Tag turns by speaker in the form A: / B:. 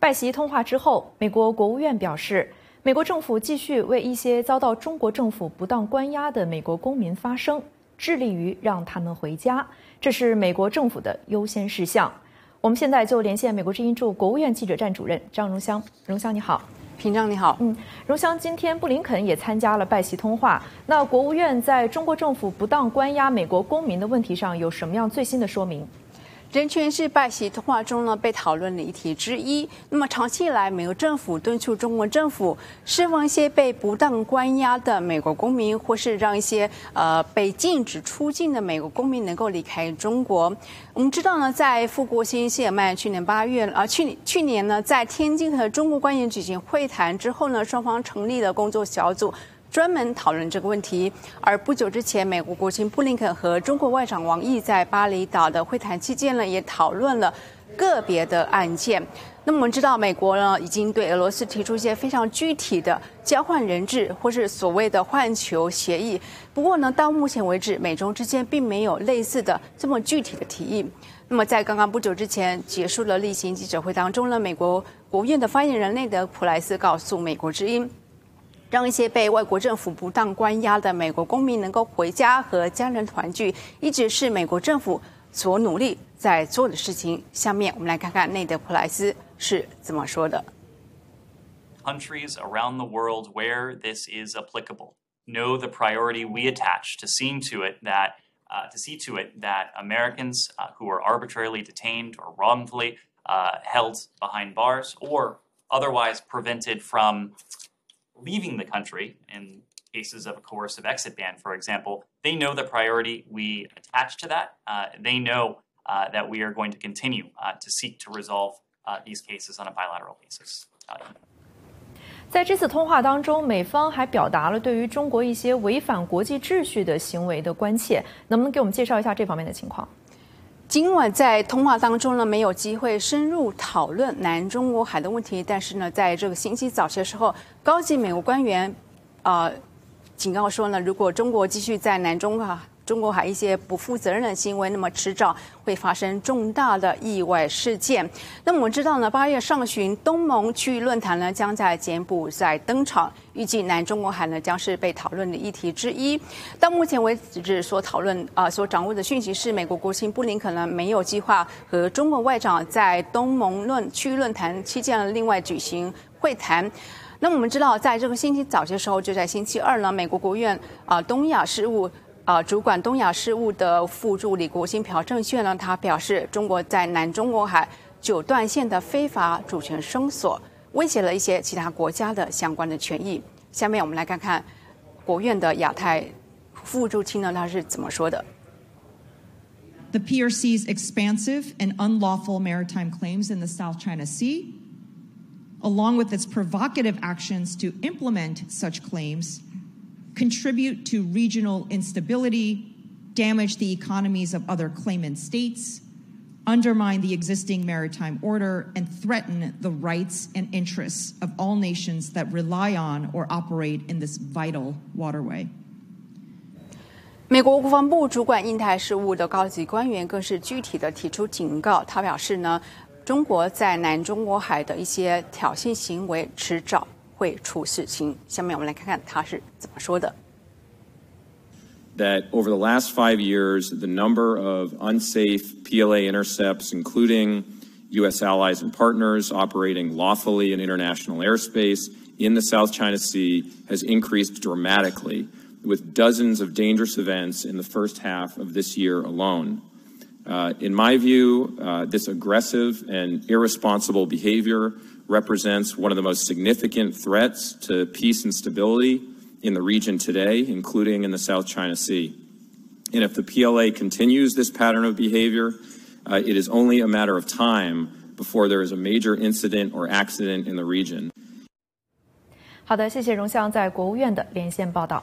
A: 拜习通话之后，美国国务院表示，美国政府继续为一些遭到中国政府不当关押的美国公民发声，致力于让他们回家，这是美国政府的优先事项。我们现在就连线美国之音驻国务院记者站主任张荣香，荣香你好，
B: 平章你好，
A: 嗯，荣香，今天布林肯也参加了拜习通话，那国务院在中国政府不当关押美国公民的问题上有什么样最新的说明？
B: 人权是拜习通话中呢被讨论的议题之一。那么长期以来，美国政府敦促中国政府释放一些被不当关押的美国公民，或是让一些呃被禁止出境的美国公民能够离开中国。我们知道呢，在富国新谢尔曼去年八月啊，去去年呢，在天津和中国官员举行会谈之后呢，双方成立了工作小组。专门讨论这个问题。而不久之前，美国国务卿布林肯和中国外长王毅在巴厘岛的会谈期间呢，也讨论了个别的案件。那么我们知道，美国呢已经对俄罗斯提出一些非常具体的交换人质或是所谓的换球协议。不过呢，到目前为止，美中之间并没有类似的这么具体的提议。那么在刚刚不久之前结束了例行记者会当中呢，美国国务院的发言人内德·普莱斯告诉《美国之音》。让一些被外国政府不当关押的美国公民能够回家和家人团聚，一直是美国政府所努力在做的事情。下面我们来看看内德·普莱斯是怎么说的。
C: Countries around the world where this is applicable know the priority we attach to seeing to it that uh, to see to it that Americans uh, who are arbitrarily detained or wrongfully uh, held behind bars or otherwise prevented from leaving the country in cases of a coercive exit ban, for example, they know the priority we attach to that. Uh, they know uh, that we are going to continue uh, to seek to resolve uh, these cases on a bilateral basis.
A: 在这次通话当中，美方还表达了对于中国一些违反国际秩序的行为的关切，能不能给我们介绍一下这方面的情况？
B: 今晚在通话当中呢，没有机会深入讨论南中国海的问题。但是呢，在这个星期早些时候，高级美国官员，啊，警告说呢，如果中国继续在南中啊。中国海一些不负责任的行为，那么迟早会发生重大的意外事件。那么我们知道呢，八月上旬东盟区域论坛呢将在柬埔寨登场，预计南中国海呢将是被讨论的议题之一。到目前为止所讨论啊所掌握的讯息是，美国国务卿布林肯呢没有计划和中国外长在东盟论区域论坛期间另外举行会谈。那么我们知道，在这个星期早些时候，就在星期二呢，美国国务院啊东亚事务。呃主管东亚事务的副助理国卿朴正炫呢，他表示，中国在南中国海九段线的非法主权声索，威胁了一些其他国家的相关的权益。下面我们来看看国院的亚太副助卿呢，他是怎么说的。
D: the PRC's expansive and unlawful maritime claims in the South China Sea, along with its provocative actions to implement such claims, contribute to regional instability, damage the economies of other claimant states, undermine the existing maritime order, and threaten the rights and interests of all nations that rely on or operate in this vital waterway.
B: 美国国防部主管印太事务的高级官员更是具体的提出警告，他表示呢，中国在南中国海的一些挑衅行为迟早 会出事情。下面我们来看看他是怎么说的。
E: That over the last five years, the number of unsafe PLA intercepts, including U.S. allies and partners operating lawfully in international airspace in the South China Sea, has increased dramatically, with dozens of dangerous events in the first half of this year alone. Uh, in my view, uh, this aggressive and irresponsible behavior represents one of the most significant threats to peace and stability in the region today, including in the South China Sea. And if the PLA continues this pattern of behavior, uh, it is only a matter of time before there is a major incident or accident in the region.
A: 好的，谢谢蓉湘在国务院的连线报道。